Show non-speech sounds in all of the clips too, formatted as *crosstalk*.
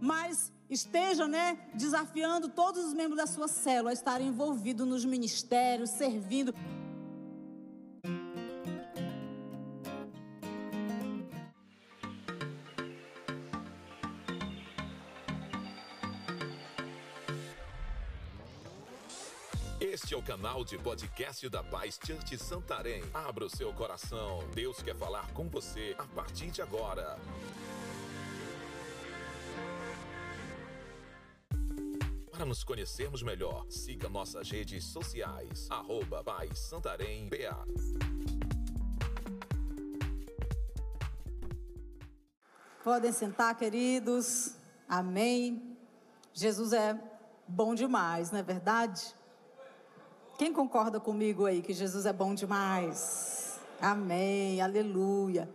mas esteja, né, desafiando todos os membros da sua célula a estarem envolvidos nos ministérios, servindo. Este é o canal de podcast da Paz Church Santarém. Abra o seu coração. Deus quer falar com você a partir de agora. Para nos conhecermos melhor, siga nossas redes sociais. Arroba Paz Santarém BA. Podem sentar, queridos. Amém. Jesus é bom demais, não é verdade? Quem concorda comigo aí que Jesus é bom demais? Amém, aleluia.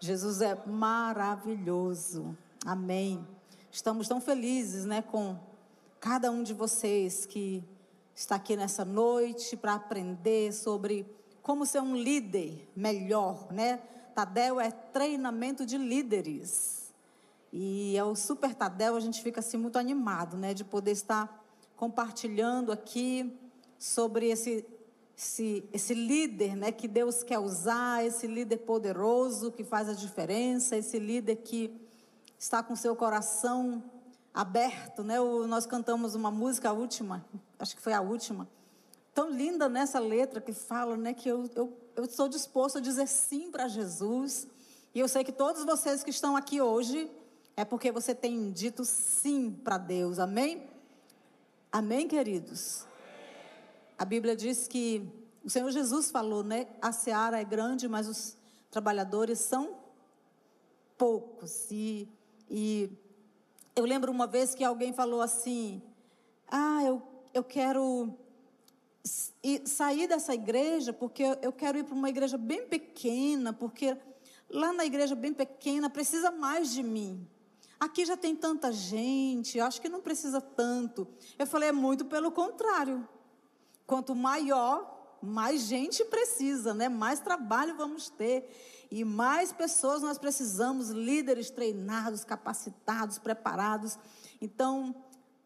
Jesus é maravilhoso. Amém. Estamos tão felizes, né, com cada um de vocês que está aqui nessa noite para aprender sobre como ser um líder melhor, né? Tadel é treinamento de líderes. E é o Super Tadel, a gente fica assim muito animado, né, de poder estar compartilhando aqui sobre esse, esse, esse líder né, que Deus quer usar, esse líder poderoso que faz a diferença, esse líder que está com seu coração aberto. Né? O, nós cantamos uma música, a última, acho que foi a última, tão linda nessa letra que fala né, que eu, eu, eu estou disposto a dizer sim para Jesus. E eu sei que todos vocês que estão aqui hoje é porque você tem dito sim para Deus. Amém? Amém, queridos? A Bíblia diz que o Senhor Jesus falou, né? A seara é grande, mas os trabalhadores são poucos. E, e eu lembro uma vez que alguém falou assim: Ah, eu, eu quero sair dessa igreja porque eu quero ir para uma igreja bem pequena, porque lá na igreja bem pequena precisa mais de mim. Aqui já tem tanta gente, acho que não precisa tanto. Eu falei, é muito pelo contrário. Quanto maior, mais gente precisa, né? Mais trabalho vamos ter e mais pessoas nós precisamos, líderes treinados, capacitados, preparados. Então,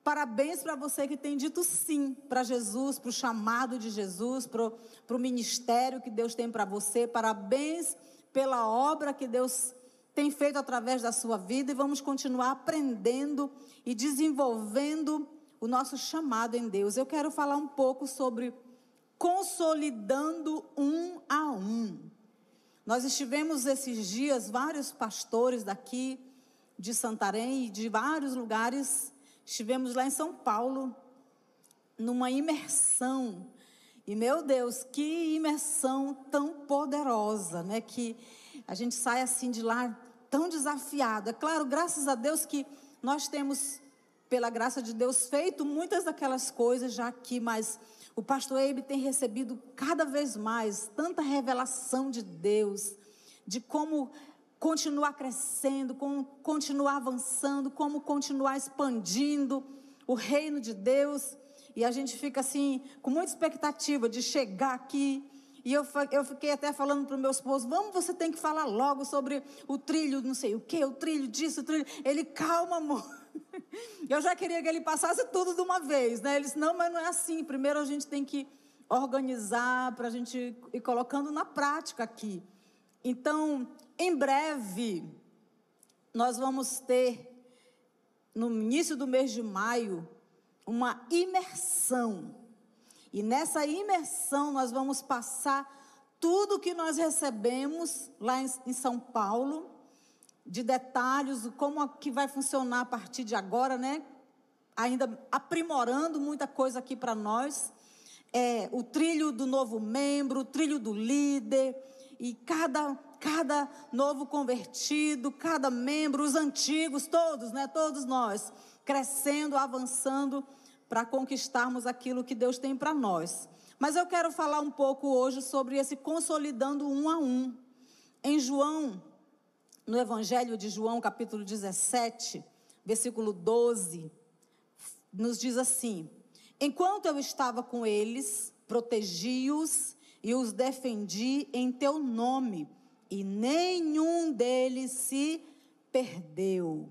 parabéns para você que tem dito sim para Jesus, para o chamado de Jesus, para o ministério que Deus tem para você. Parabéns pela obra que Deus tem feito através da sua vida e vamos continuar aprendendo e desenvolvendo o nosso chamado em Deus. Eu quero falar um pouco sobre consolidando um a um. Nós estivemos esses dias, vários pastores daqui de Santarém e de vários lugares, estivemos lá em São Paulo, numa imersão. E meu Deus, que imersão tão poderosa, né? Que a gente sai assim de lá tão desafiado. É claro, graças a Deus que nós temos pela graça de Deus, feito muitas daquelas coisas já aqui, mas o pastor Eibe tem recebido cada vez mais tanta revelação de Deus, de como continuar crescendo, como continuar avançando, como continuar expandindo o reino de Deus. E a gente fica assim, com muita expectativa de chegar aqui. E eu, eu fiquei até falando para o meu esposo: vamos, você tem que falar logo sobre o trilho, não sei o que, o trilho disso, o trilho. Ele, calma, amor. *laughs* Eu já queria que ele passasse tudo de uma vez, né? Ele disse, não, mas não é assim. Primeiro a gente tem que organizar para a gente ir colocando na prática aqui. Então, em breve, nós vamos ter, no início do mês de maio, uma imersão. E nessa imersão nós vamos passar tudo que nós recebemos lá em São Paulo de detalhes, como que vai funcionar a partir de agora, né? Ainda aprimorando muita coisa aqui para nós. É, o trilho do novo membro, o trilho do líder, e cada, cada novo convertido, cada membro, os antigos, todos, né? Todos nós, crescendo, avançando para conquistarmos aquilo que Deus tem para nós. Mas eu quero falar um pouco hoje sobre esse consolidando um a um. Em João no Evangelho de João, capítulo 17, versículo 12, nos diz assim: Enquanto eu estava com eles, protegi-os e os defendi em teu nome, e nenhum deles se perdeu.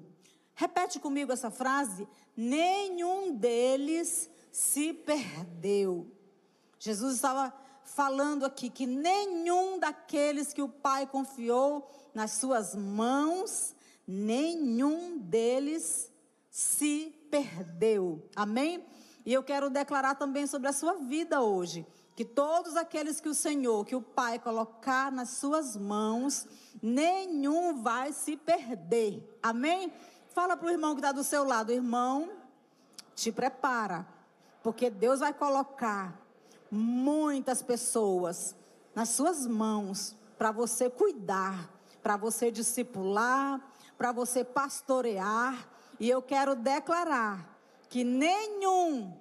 Repete comigo essa frase: nenhum deles se perdeu. Jesus estava falando aqui que nenhum daqueles que o Pai confiou nas suas mãos, nenhum deles se perdeu. Amém? E eu quero declarar também sobre a sua vida hoje, que todos aqueles que o Senhor, que o Pai colocar nas suas mãos, nenhum vai se perder. Amém? Fala para o irmão que está do seu lado, irmão, te prepara, porque Deus vai colocar muitas pessoas nas suas mãos para você cuidar, para você discipular, para você pastorear. E eu quero declarar que nenhum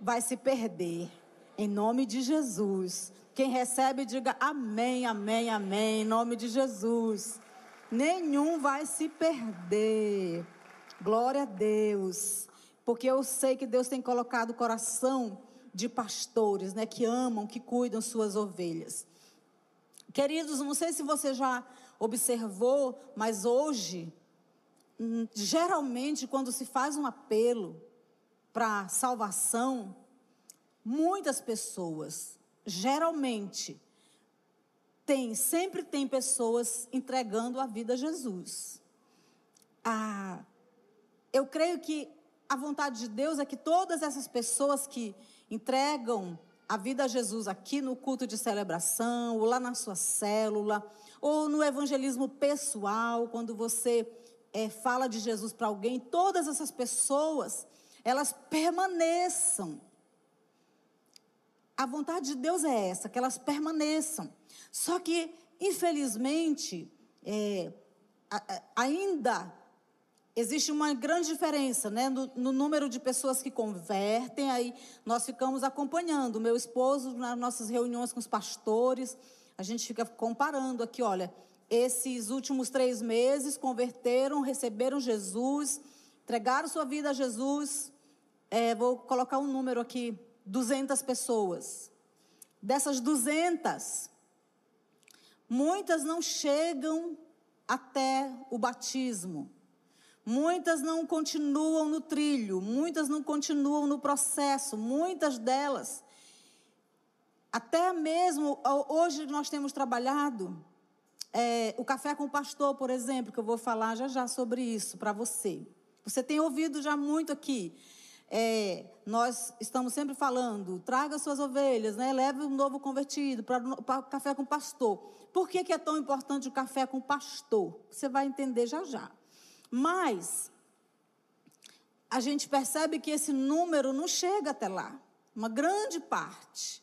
vai se perder, em nome de Jesus. Quem recebe, diga amém, amém, amém, em nome de Jesus nenhum vai se perder. Glória a Deus. Porque eu sei que Deus tem colocado o coração de pastores, né, que amam, que cuidam suas ovelhas. Queridos, não sei se você já observou, mas hoje, hum, geralmente, quando se faz um apelo para salvação, muitas pessoas, geralmente, tem, sempre tem pessoas entregando a vida a Jesus. Ah, eu creio que a vontade de Deus é que todas essas pessoas que entregam a vida a Jesus aqui no culto de celebração, ou lá na sua célula, ou no evangelismo pessoal, quando você é, fala de Jesus para alguém, todas essas pessoas, elas permaneçam. A vontade de Deus é essa, que elas permaneçam. Só que, infelizmente, é, ainda existe uma grande diferença né, no, no, número de pessoas que convertem. Aí nós ficamos acompanhando. Meu esposo, nas nossas reuniões com os pastores, a gente fica comparando aqui: olha, esses últimos três meses converteram, receberam Jesus, entregaram sua vida a Jesus. É, vou colocar um número aqui: 200 pessoas. Dessas 200, Muitas não chegam até o batismo. Muitas não continuam no trilho, muitas não continuam no processo, muitas delas. Até mesmo, hoje nós temos trabalhado é, o café com o pastor, por exemplo, que eu vou falar já já sobre isso para você. Você tem ouvido já muito aqui. É, nós estamos sempre falando, traga suas ovelhas, né? leve um novo convertido para o café com o pastor. Por que, que é tão importante o café com o pastor? Você vai entender já já. Mas a gente percebe que esse número não chega até lá, uma grande parte.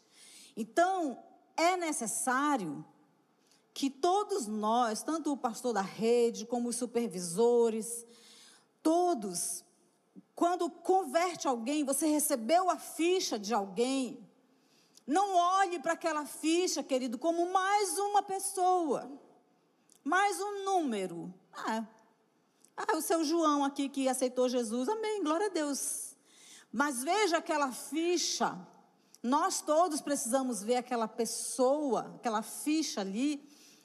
Então, é necessário que todos nós, tanto o pastor da rede como os supervisores, todos quando converte alguém, você recebeu a ficha de alguém, não olhe para aquela ficha, querido, como mais uma pessoa, mais um número. Ah, ah, o seu João aqui que aceitou Jesus, amém, glória a Deus. Mas veja aquela ficha, nós todos precisamos ver aquela pessoa, aquela ficha ali,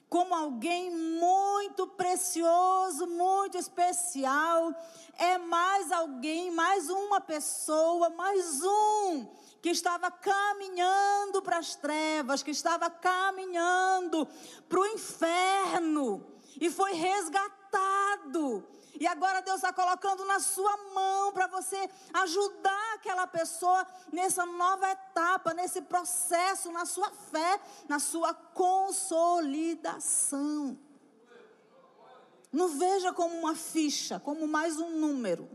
como alguém muito precioso, muito especial. É mais alguém, mais uma pessoa, mais um que estava caminhando para as trevas, que estava caminhando para o inferno e foi resgatado e agora Deus está colocando na sua mão para você ajudar aquela pessoa nessa nova etapa, nesse processo, na sua fé, na sua consolidação. Não veja como uma ficha, como mais um número.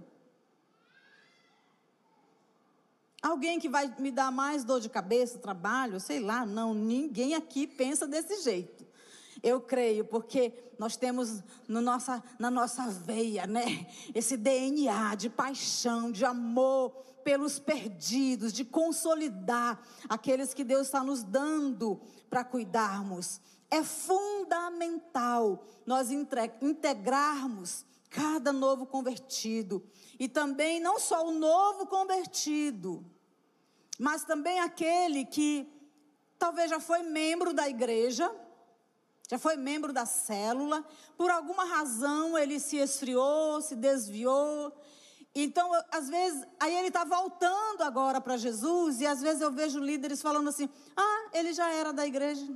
Alguém que vai me dar mais dor de cabeça, trabalho, sei lá, não, ninguém aqui pensa desse jeito. Eu creio, porque nós temos no nossa, na nossa veia, né? Esse DNA de paixão, de amor pelos perdidos, de consolidar aqueles que Deus está nos dando para cuidarmos. É fundamental nós integrarmos cada novo convertido. E também não só o novo convertido, mas também aquele que talvez já foi membro da igreja já foi membro da célula, por alguma razão ele se esfriou, se desviou. Então, às vezes, aí ele está voltando agora para Jesus, e às vezes eu vejo líderes falando assim: ah, ele já era da igreja.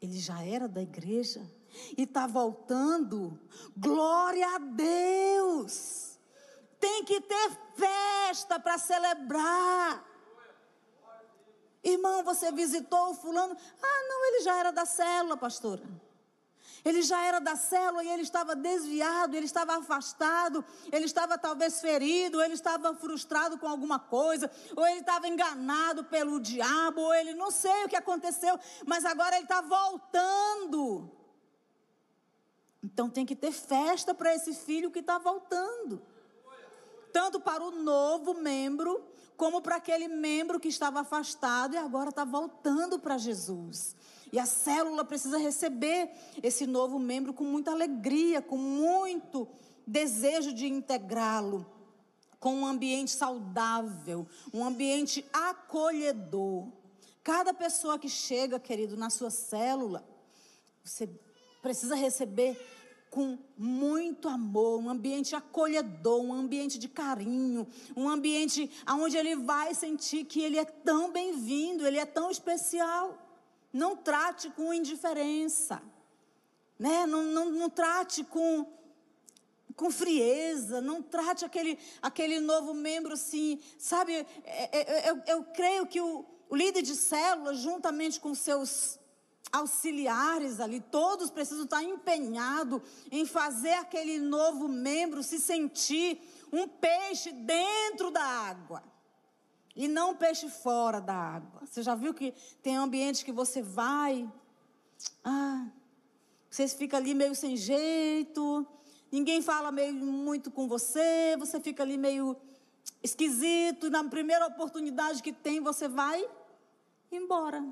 Ele já era da igreja e está voltando. Glória a Deus! Tem que ter festa para celebrar. Irmão, você visitou o fulano? Ah, não, ele já era da célula, pastora. Ele já era da célula e ele estava desviado, ele estava afastado, ele estava talvez ferido, ele estava frustrado com alguma coisa, ou ele estava enganado pelo diabo, ou ele não sei o que aconteceu, mas agora ele está voltando. Então tem que ter festa para esse filho que está voltando. Tanto para o novo membro, como para aquele membro que estava afastado e agora está voltando para Jesus. E a célula precisa receber esse novo membro com muita alegria, com muito desejo de integrá-lo, com um ambiente saudável, um ambiente acolhedor. Cada pessoa que chega, querido, na sua célula, você precisa receber com muito amor, um ambiente acolhedor, um ambiente de carinho, um ambiente onde ele vai sentir que ele é tão bem-vindo, ele é tão especial. Não trate com indiferença, né? não, não, não trate com, com frieza, não trate aquele, aquele novo membro assim, sabe? É, é, é, eu, eu creio que o, o líder de célula, juntamente com seus auxiliares ali, todos precisam estar empenhados em fazer aquele novo membro se sentir um peixe dentro da água. E não um peixe fora da água. Você já viu que tem ambientes que você vai, ah, você fica ali meio sem jeito, ninguém fala meio muito com você, você fica ali meio esquisito, na primeira oportunidade que tem, você vai embora.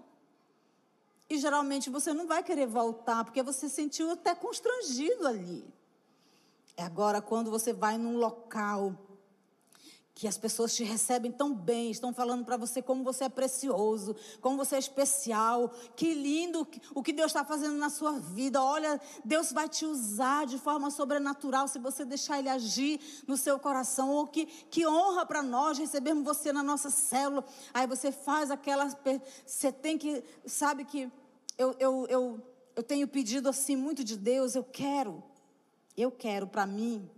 E geralmente você não vai querer voltar, porque você se sentiu até constrangido ali. É agora quando você vai num local que as pessoas te recebem tão bem, estão falando para você como você é precioso, como você é especial, que lindo o que Deus está fazendo na sua vida. Olha, Deus vai te usar de forma sobrenatural se você deixar Ele agir no seu coração. Ou que, que honra para nós recebermos você na nossa célula. Aí você faz aquela. Você tem que. Sabe que eu, eu, eu, eu tenho pedido assim muito de Deus, eu quero, eu quero para mim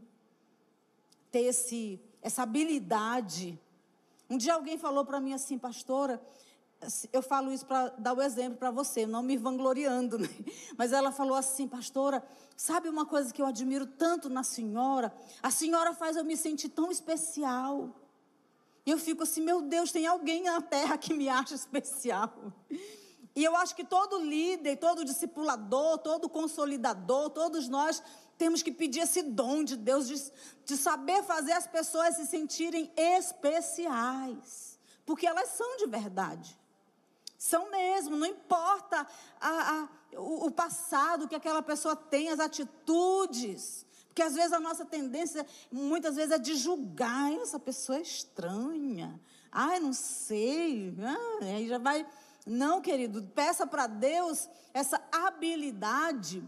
ter esse, essa habilidade. Um dia alguém falou para mim assim, pastora, eu falo isso para dar o exemplo para você, não me vangloriando, *laughs* né? mas ela falou assim, pastora, sabe uma coisa que eu admiro tanto na senhora? A senhora faz eu me sentir tão especial. E eu fico assim, meu Deus, tem alguém na terra que me acha especial. E eu acho que todo líder, todo discipulador, todo consolidador, todos nós temos que pedir esse dom de Deus de, de saber fazer as pessoas se sentirem especiais. Porque elas são de verdade. São mesmo, não importa a, a, o, o passado que aquela pessoa tem, as atitudes. Porque às vezes a nossa tendência, muitas vezes, é de julgar. Essa pessoa é estranha. Ai, não sei. Ah, aí já vai não, querido, peça para Deus essa habilidade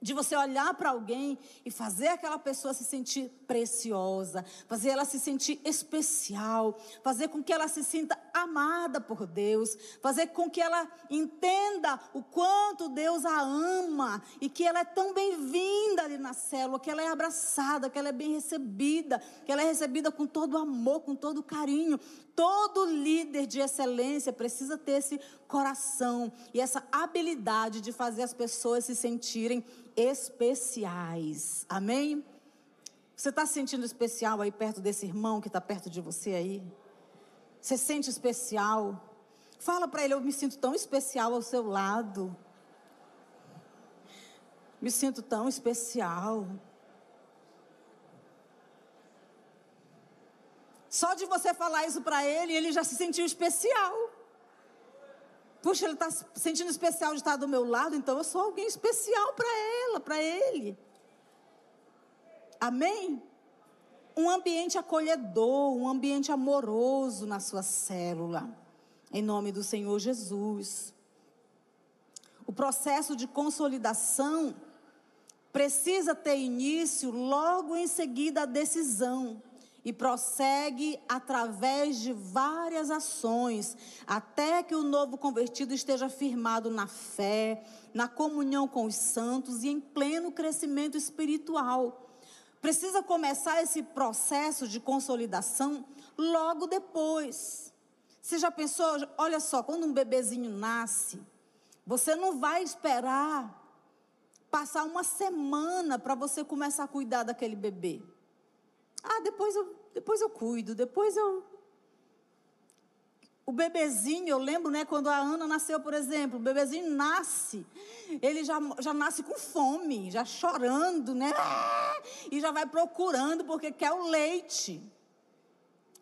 de você olhar para alguém e fazer aquela pessoa se sentir preciosa, fazer ela se sentir especial, fazer com que ela se sinta amada por Deus, fazer com que ela entenda o quanto Deus a ama e que ela é tão bem-vinda ali na célula, que ela é abraçada, que ela é bem recebida, que ela é recebida com todo amor, com todo carinho. Todo líder de excelência precisa ter esse coração e essa habilidade de fazer as pessoas se sentirem especiais. Amém? Você está se sentindo especial aí perto desse irmão que está perto de você aí? Você sente especial? Fala para ele, eu me sinto tão especial ao seu lado. Me sinto tão especial. Só de você falar isso para ele, ele já se sentiu especial. Puxa, ele está se sentindo especial de estar do meu lado, então eu sou alguém especial para ela, para ele. Amém? Um ambiente acolhedor, um ambiente amoroso na sua célula. Em nome do Senhor Jesus. o processo de consolidação precisa ter início logo em seguida a decisão e prossegue através de várias ações, até que o novo convertido esteja firmado na fé, na comunhão com os santos e em pleno crescimento espiritual. Precisa começar esse processo de consolidação logo depois. Você já pensou? Olha só, quando um bebezinho nasce, você não vai esperar passar uma semana para você começar a cuidar daquele bebê. Ah, depois eu, depois eu cuido, depois eu. O bebezinho, eu lembro, né, quando a Ana nasceu, por exemplo, o bebezinho nasce, ele já, já nasce com fome, já chorando, né? E já vai procurando porque quer o leite.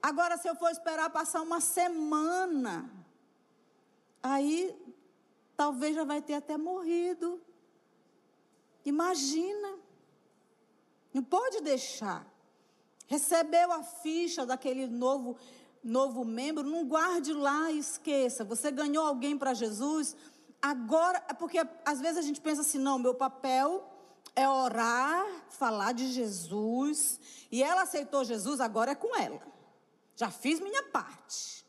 Agora, se eu for esperar passar uma semana, aí talvez já vai ter até morrido. Imagina. Não pode deixar. Recebeu a ficha daquele novo novo membro, não guarde lá e esqueça. Você ganhou alguém para Jesus, agora, é porque às vezes a gente pensa assim, não, meu papel é orar, falar de Jesus, e ela aceitou Jesus, agora é com ela. Já fiz minha parte.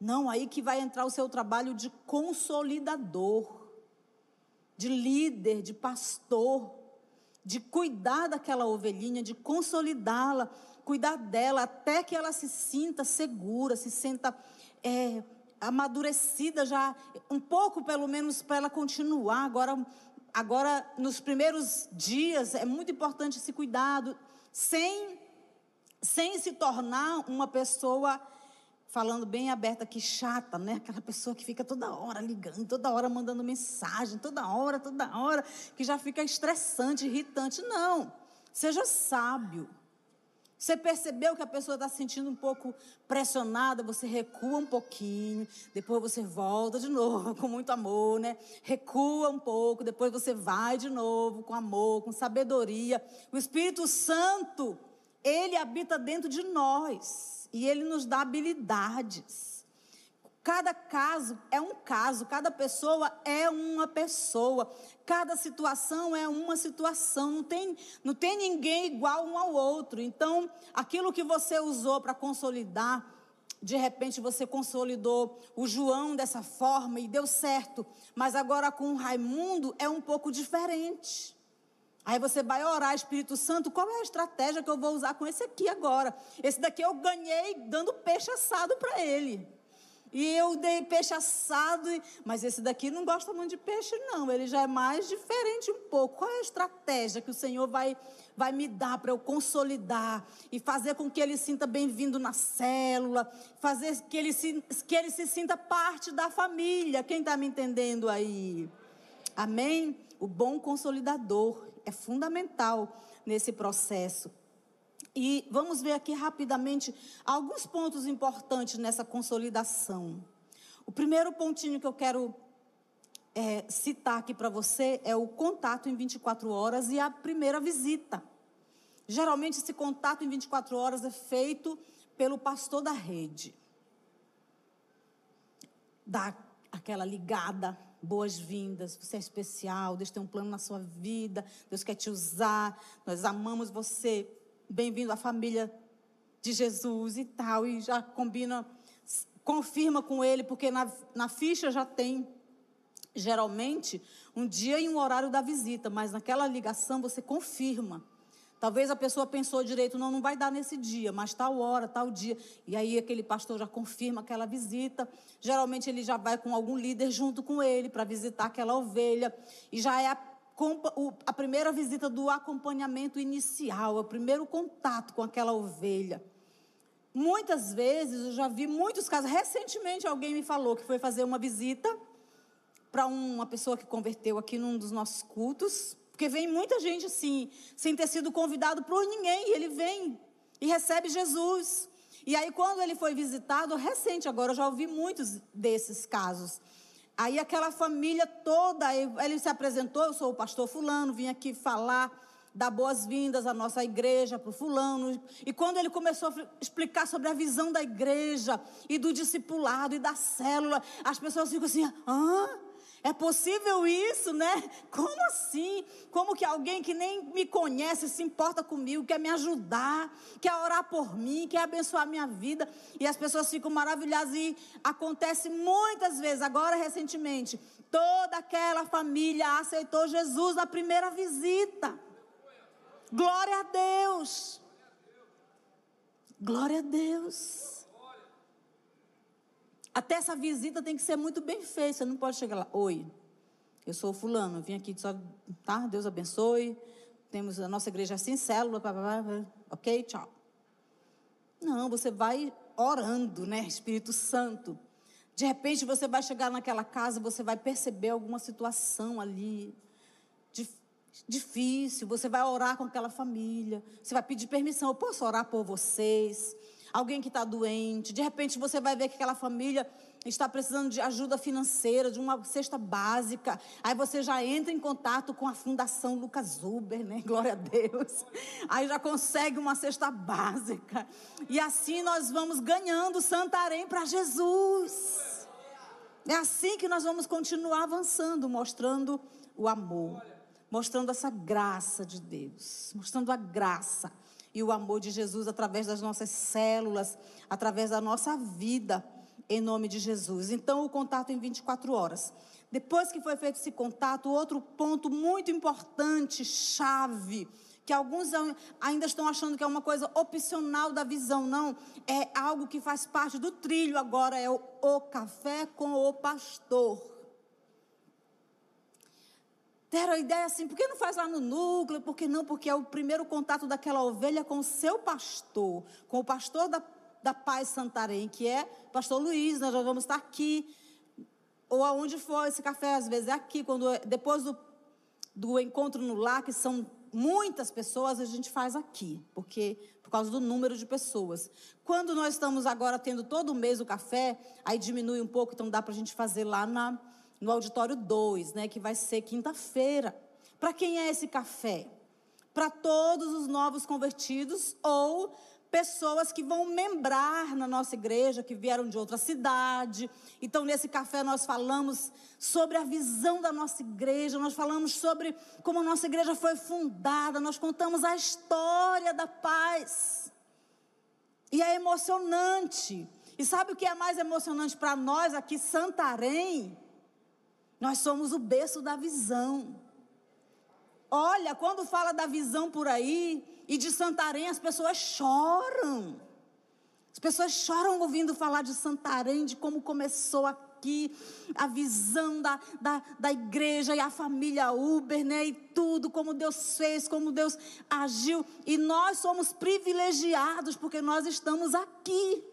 Não, aí que vai entrar o seu trabalho de consolidador, de líder, de pastor de cuidar daquela ovelhinha, de consolidá-la, cuidar dela até que ela se sinta segura, se sinta é, amadurecida já, um pouco pelo menos para ela continuar. Agora, agora, nos primeiros dias, é muito importante esse cuidado, sem, sem se tornar uma pessoa falando bem aberta aqui, chata, né? Aquela pessoa que fica toda hora ligando, toda hora mandando mensagem, toda hora, toda hora, que já fica estressante, irritante. Não. Seja sábio. Você percebeu que a pessoa está se sentindo um pouco pressionada, você recua um pouquinho, depois você volta de novo *laughs* com muito amor, né? Recua um pouco, depois você vai de novo com amor, com sabedoria. O Espírito Santo, ele habita dentro de nós e ele nos dá habilidades. Cada caso é um caso, cada pessoa é uma pessoa, cada situação é uma situação, não tem, não tem ninguém igual um ao outro. Então, aquilo que você usou para consolidar, de repente você consolidou o João dessa forma e deu certo, mas agora com o Raimundo é um pouco diferente. Aí você vai orar, Espírito Santo, qual é a estratégia que eu vou usar com esse aqui agora? Esse daqui eu ganhei dando peixe assado para ele. E eu dei peixe assado, mas esse daqui não gosta muito de peixe, não. Ele já é mais diferente um pouco. Qual é a estratégia que o Senhor vai, vai me dar para eu consolidar e fazer com que ele sinta bem-vindo na célula, fazer que ele, se, que ele se sinta parte da família? Quem está me entendendo aí? Amém? O bom consolidador é fundamental nesse processo. E vamos ver aqui rapidamente alguns pontos importantes nessa consolidação. O primeiro pontinho que eu quero é, citar aqui para você é o contato em 24 horas e a primeira visita. Geralmente, esse contato em 24 horas é feito pelo pastor da rede. Dá aquela ligada boas-vindas, você é especial, Deus tem um plano na sua vida, Deus quer te usar, nós amamos você, bem-vindo à família de Jesus e tal, e já combina, confirma com ele, porque na, na ficha já tem, geralmente, um dia e um horário da visita, mas naquela ligação você confirma. Talvez a pessoa pensou direito, não, não vai dar nesse dia, mas tal hora, tal dia. E aí aquele pastor já confirma aquela visita. Geralmente ele já vai com algum líder junto com ele para visitar aquela ovelha. E já é a primeira visita do acompanhamento inicial, é o primeiro contato com aquela ovelha. Muitas vezes, eu já vi muitos casos. Recentemente alguém me falou que foi fazer uma visita para uma pessoa que converteu aqui num dos nossos cultos. Porque vem muita gente assim, sem ter sido convidado por ninguém, e ele vem e recebe Jesus. E aí, quando ele foi visitado, recente agora, eu já ouvi muitos desses casos. Aí, aquela família toda, ele se apresentou: eu sou o pastor Fulano, vim aqui falar, dar boas-vindas à nossa igreja, para o Fulano. E quando ele começou a explicar sobre a visão da igreja, e do discipulado, e da célula, as pessoas ficam assim: hã? É possível isso, né? Como assim? Como que alguém que nem me conhece se importa comigo, quer me ajudar, quer orar por mim, quer abençoar minha vida? E as pessoas ficam maravilhadas e acontece muitas vezes, agora recentemente, toda aquela família aceitou Jesus na primeira visita. Glória a Deus. Glória a Deus. Até essa visita tem que ser muito bem feita. Você não pode chegar lá, oi, eu sou fulano, vim aqui só, tá? Deus abençoe. Temos a nossa igreja assim, célula, blá, blá, blá, ok, tchau. Não, você vai orando, né? Espírito Santo. De repente você vai chegar naquela casa, você vai perceber alguma situação ali difícil, você vai orar com aquela família, você vai pedir permissão, eu posso orar por vocês? Alguém que está doente, de repente você vai ver que aquela família está precisando de ajuda financeira, de uma cesta básica. Aí você já entra em contato com a Fundação Lucas Uber, né? *laughs* Glória a Deus. Aí já consegue uma cesta básica. E assim nós vamos ganhando Santarém para Jesus. É assim que nós vamos continuar avançando, mostrando o amor, mostrando essa graça de Deus, mostrando a graça e o amor de Jesus através das nossas células, através da nossa vida, em nome de Jesus. Então, o contato em 24 horas. Depois que foi feito esse contato, outro ponto muito importante, chave, que alguns ainda estão achando que é uma coisa opcional da visão, não, é algo que faz parte do trilho agora, é o, o café com o pastor deram a ideia assim, por que não faz lá no núcleo? Por que não? Porque é o primeiro contato daquela ovelha com o seu pastor, com o pastor da, da Paz Santarém, que é pastor Luiz, nós já vamos estar aqui, ou aonde for esse café, às vezes é aqui, quando depois do, do encontro no lar, que são muitas pessoas, a gente faz aqui, porque por causa do número de pessoas. Quando nós estamos agora tendo todo mês o café, aí diminui um pouco, então dá para a gente fazer lá na no auditório 2, né, que vai ser quinta-feira. Para quem é esse café? Para todos os novos convertidos ou pessoas que vão membrar na nossa igreja, que vieram de outra cidade. Então, nesse café, nós falamos sobre a visão da nossa igreja, nós falamos sobre como a nossa igreja foi fundada, nós contamos a história da paz. E é emocionante. E sabe o que é mais emocionante para nós aqui, Santarém? Nós somos o berço da visão. Olha, quando fala da visão por aí e de Santarém, as pessoas choram. As pessoas choram ouvindo falar de Santarém, de como começou aqui a visão da, da, da igreja e a família Uber, né? E tudo, como Deus fez, como Deus agiu. E nós somos privilegiados porque nós estamos aqui.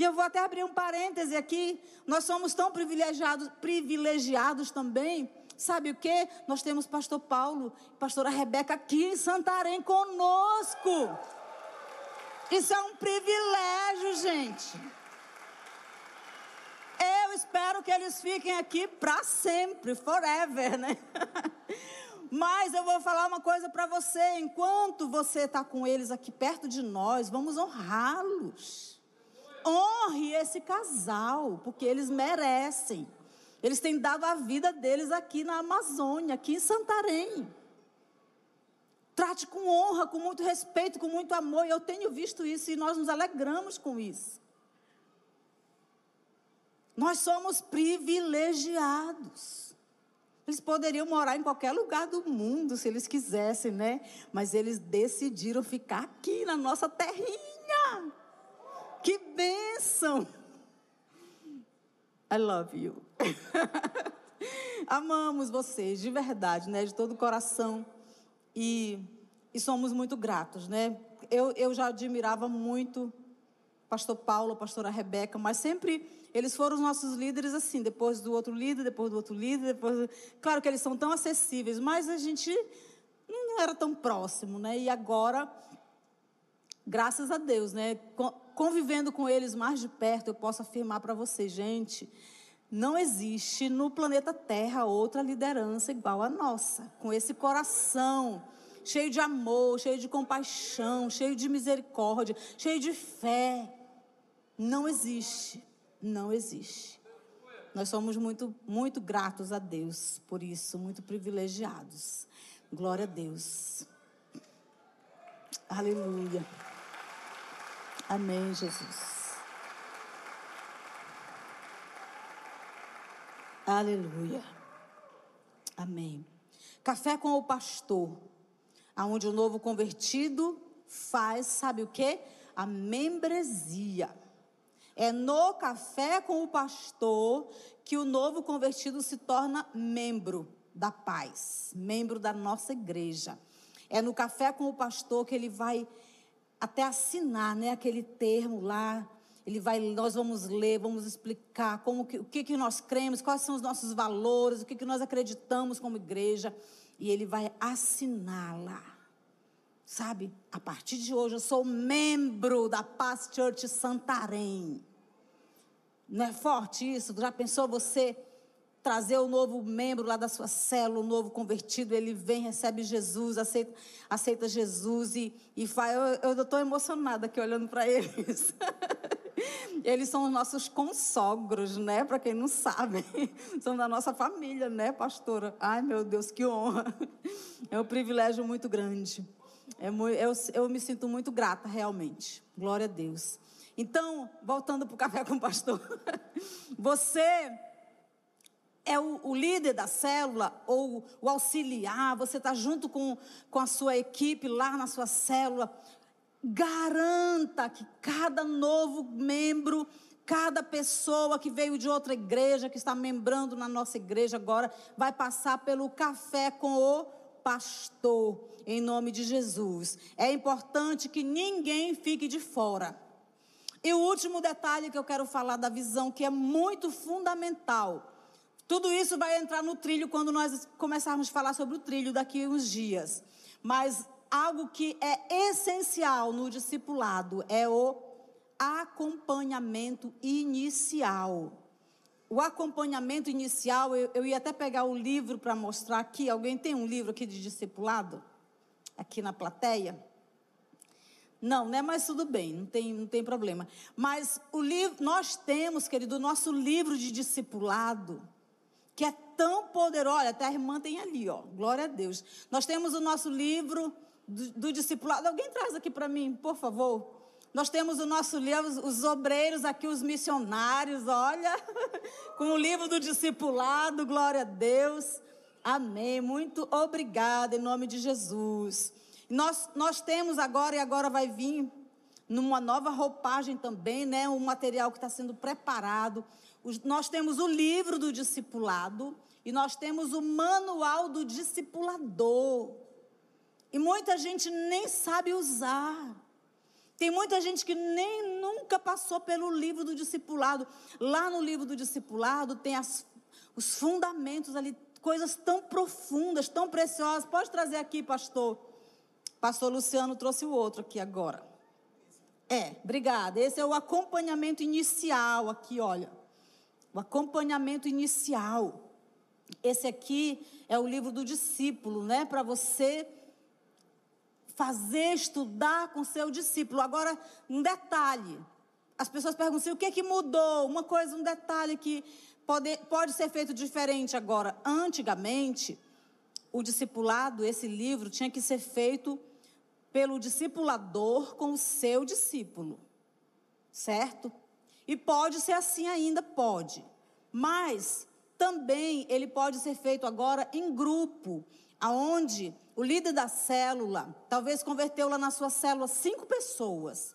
E eu vou até abrir um parêntese aqui. Nós somos tão privilegiados, privilegiados também. Sabe o que? Nós temos pastor Paulo, pastora Rebeca aqui em Santarém conosco. Isso é um privilégio, gente. Eu espero que eles fiquem aqui para sempre, forever, né? *laughs* Mas eu vou falar uma coisa para você: enquanto você está com eles aqui perto de nós, vamos honrá-los. Honre esse casal, porque eles merecem. Eles têm dado a vida deles aqui na Amazônia, aqui em Santarém. Trate com honra, com muito respeito, com muito amor. Eu tenho visto isso e nós nos alegramos com isso. Nós somos privilegiados. Eles poderiam morar em qualquer lugar do mundo se eles quisessem, né? Mas eles decidiram ficar aqui na nossa terrinha. Que bênção! I love you. *laughs* Amamos vocês, de verdade, né? De todo o coração. E, e somos muito gratos, né? Eu, eu já admirava muito pastor Paulo, pastora Rebeca, mas sempre eles foram os nossos líderes assim, depois do outro líder, depois do outro líder, depois... Claro que eles são tão acessíveis, mas a gente não era tão próximo, né? E agora, graças a Deus, né? Convivendo com eles mais de perto, eu posso afirmar para você, gente, não existe no planeta Terra outra liderança igual a nossa, com esse coração cheio de amor, cheio de compaixão, cheio de misericórdia, cheio de fé. Não existe, não existe. Nós somos muito, muito gratos a Deus por isso, muito privilegiados. Glória a Deus. Aleluia. Amém, Jesus. Aleluia. Amém. Café com o pastor, aonde o novo convertido faz, sabe o que? A membresia. É no café com o pastor que o novo convertido se torna membro da paz, membro da nossa igreja. É no café com o pastor que ele vai até assinar, né, aquele termo lá. Ele vai, nós vamos ler, vamos explicar como que, o que, que nós cremos, quais são os nossos valores, o que, que nós acreditamos como igreja. E ele vai assinar lá. Sabe, a partir de hoje eu sou membro da Paz Church Santarém. Não é forte isso? Já pensou você trazer o novo membro lá da sua célula, o novo convertido, ele vem, recebe Jesus, aceita, aceita Jesus e, e faz. Eu estou emocionada aqui olhando para eles. *laughs* Eles são os nossos consogros, né? Para quem não sabe, *laughs* são da nossa família, né, pastora? Ai, meu Deus, que honra! É um privilégio muito grande. É muito, eu, eu me sinto muito grata, realmente. Glória a Deus. Então, voltando para o café com o pastor, *laughs* você é o, o, líder da célula ou o auxiliar, você está junto com, com a sua equipe lá na sua célula. Garanta que cada novo membro, cada pessoa que veio de outra igreja, que está membrando na nossa igreja agora, vai passar pelo café com o pastor, em nome de Jesus. É importante que ninguém fique de fora. E o último detalhe que eu quero falar da visão, que é muito fundamental tudo isso vai entrar no trilho quando nós começarmos a falar sobre o trilho daqui a uns dias. Mas algo que é essencial no discipulado é o acompanhamento inicial. O acompanhamento inicial, eu, eu ia até pegar o livro para mostrar aqui. Alguém tem um livro aqui de discipulado? Aqui na plateia? Não, né? Mas tudo bem, não tem, não tem problema. Mas o livro, nós temos, querido, o nosso livro de discipulado que é tão poderoso. Olha, até a irmã tem ali, ó. Glória a Deus. Nós temos o nosso livro do, do discipulado. Alguém traz aqui para mim, por favor. Nós temos o nosso livro, os obreiros aqui, os missionários, olha, *laughs* com o livro do discipulado, glória a Deus. Amém. Muito obrigada, em nome de Jesus. Nós, nós temos agora, e agora vai vir numa nova roupagem também, né? Um material que está sendo preparado nós temos o livro do discipulado e nós temos o manual do discipulador. E muita gente nem sabe usar. Tem muita gente que nem nunca passou pelo livro do discipulado. Lá no livro do discipulado tem as, os fundamentos ali, coisas tão profundas, tão preciosas. Pode trazer aqui, pastor. Pastor Luciano trouxe o outro aqui agora. É, obrigada. Esse é o acompanhamento inicial aqui, olha o acompanhamento inicial. Esse aqui é o livro do discípulo, né? Para você fazer estudar com seu discípulo. Agora, um detalhe. As pessoas perguntam assim, o que é que mudou? Uma coisa, um detalhe que pode, pode ser feito diferente agora. Antigamente, o discipulado, esse livro, tinha que ser feito pelo discipulador com o seu discípulo. Certo? E pode ser assim ainda, pode. Mas também ele pode ser feito agora em grupo, aonde o líder da célula talvez converteu lá na sua célula cinco pessoas.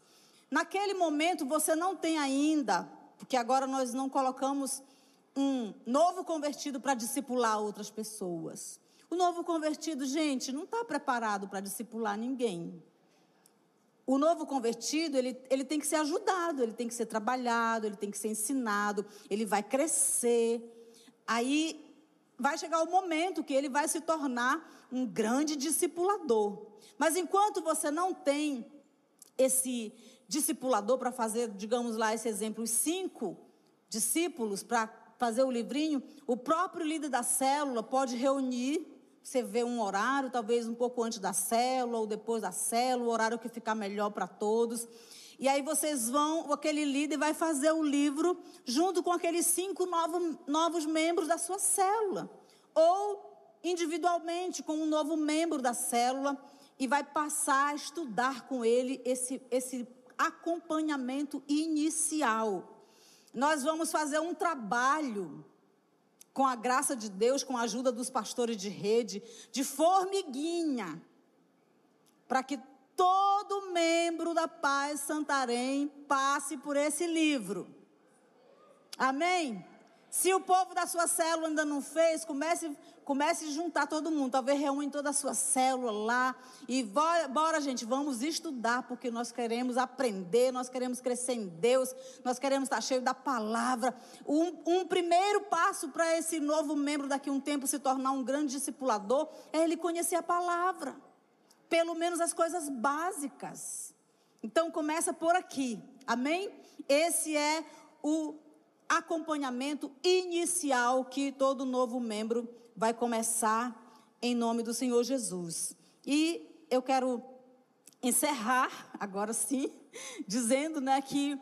Naquele momento você não tem ainda, porque agora nós não colocamos um novo convertido para discipular outras pessoas. O novo convertido, gente, não está preparado para discipular ninguém o novo convertido, ele, ele tem que ser ajudado, ele tem que ser trabalhado, ele tem que ser ensinado, ele vai crescer. Aí vai chegar o momento que ele vai se tornar um grande discipulador. Mas enquanto você não tem esse discipulador para fazer, digamos lá, esse exemplo, os cinco discípulos para fazer o livrinho, o próprio líder da célula pode reunir você vê um horário, talvez um pouco antes da célula ou depois da célula, o horário que ficar melhor para todos. E aí vocês vão, aquele líder vai fazer o livro junto com aqueles cinco novo, novos membros da sua célula. Ou individualmente com um novo membro da célula e vai passar a estudar com ele esse, esse acompanhamento inicial. Nós vamos fazer um trabalho com a graça de Deus, com a ajuda dos pastores de rede, de formiguinha, para que todo membro da Paz Santarém passe por esse livro. Amém? Se o povo da sua célula ainda não fez, comece, comece a juntar todo mundo. Talvez reúne toda a sua célula lá. E bora, bora, gente, vamos estudar, porque nós queremos aprender, nós queremos crescer em Deus, nós queremos estar cheio da palavra. Um, um primeiro passo para esse novo membro daqui a um tempo se tornar um grande discipulador é ele conhecer a palavra. Pelo menos as coisas básicas. Então começa por aqui. Amém? Esse é o acompanhamento inicial que todo novo membro vai começar em nome do Senhor Jesus. E eu quero encerrar, agora sim, *laughs* dizendo né, que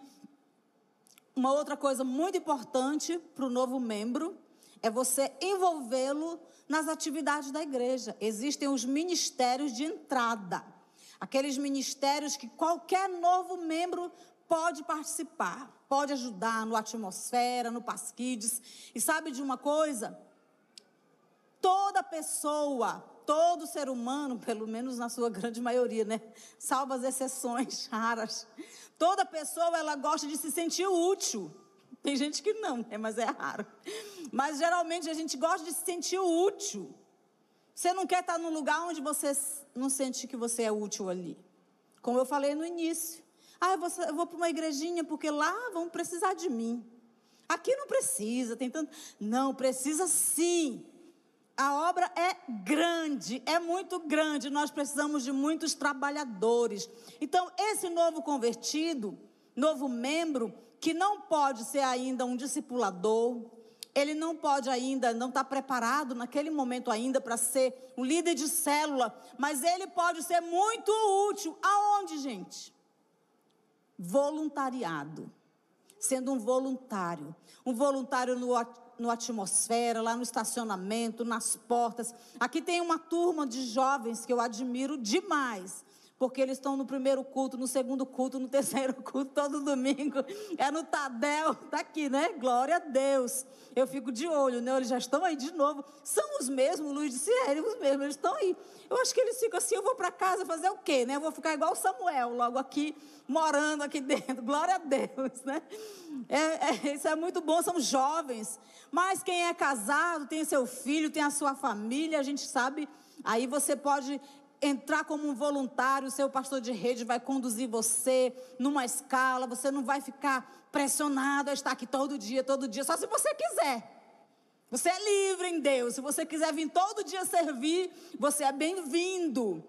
uma outra coisa muito importante para o novo membro é você envolvê-lo nas atividades da igreja. Existem os ministérios de entrada. Aqueles ministérios que qualquer novo membro pode participar, pode ajudar no atmosfera, no pasquides. E sabe de uma coisa? Toda pessoa, todo ser humano, *laughs* pelo menos na sua grande maioria, né? Salvo as exceções *laughs* raras. Toda pessoa, ela gosta de se sentir útil. Tem gente que não, né? mas é raro. Mas geralmente a gente gosta de se sentir útil. Você não quer estar num lugar onde você não sente que você é útil ali. Como eu falei no início. Ah, eu vou, vou para uma igrejinha porque lá vão precisar de mim. Aqui não precisa, tem tanto. Não, precisa sim. A obra é grande, é muito grande. Nós precisamos de muitos trabalhadores. Então, esse novo convertido, novo membro, que não pode ser ainda um discipulador, ele não pode ainda, não está preparado naquele momento ainda para ser um líder de célula, mas ele pode ser muito útil. Aonde, gente? voluntariado. Sendo um voluntário. Um voluntário no, no atmosfera, lá no estacionamento, nas portas. Aqui tem uma turma de jovens que eu admiro demais porque eles estão no primeiro culto, no segundo culto, no terceiro *laughs* culto, todo domingo. É no Tadel, tá aqui, né? Glória a Deus. Eu fico de olho, né? Eles já estão aí de novo. São os mesmos, Luiz disse, é, os mesmos, eles estão aí. Eu acho que eles ficam assim, eu vou para casa fazer o quê, né? Eu vou ficar igual o Samuel, logo aqui, morando aqui *laughs* dentro. Glória a Deus, né? É, é, isso é muito bom, são jovens. Mas quem é casado, tem seu filho, tem a sua família, a gente sabe Aí você pode entrar como um voluntário, o seu pastor de rede vai conduzir você numa escala, você não vai ficar pressionado a estar aqui todo dia, todo dia, só se você quiser. Você é livre em Deus. Se você quiser vir todo dia servir, você é bem-vindo.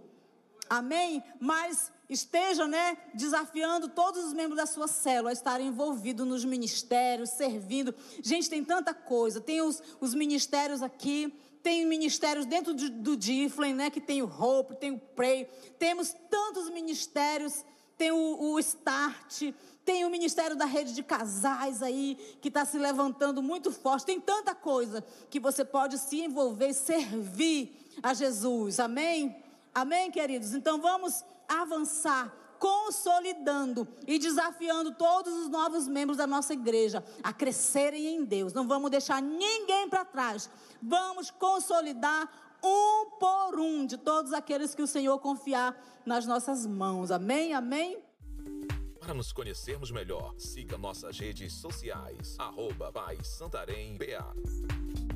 Amém? Mas esteja, né, desafiando todos os membros da sua célula a estarem envolvidos nos ministérios, servindo. Gente, tem tanta coisa. Tem os, os ministérios aqui tem ministérios dentro do, do Difflin, né, que tem o Hope, tem o Pray, temos tantos ministérios, tem o, o Start, tem o ministério da rede de casais aí, que está se levantando muito forte, tem tanta coisa que você pode se envolver e servir a Jesus, amém? Amém, queridos? Então vamos avançar consolidando e desafiando todos os novos membros da nossa igreja a crescerem em Deus. Não vamos deixar ninguém para trás. Vamos consolidar um por um de todos aqueles que o Senhor confiar nas nossas mãos. Amém? Amém? Para nos conhecermos melhor, siga nossas redes sociais. Arroba Santarém BA.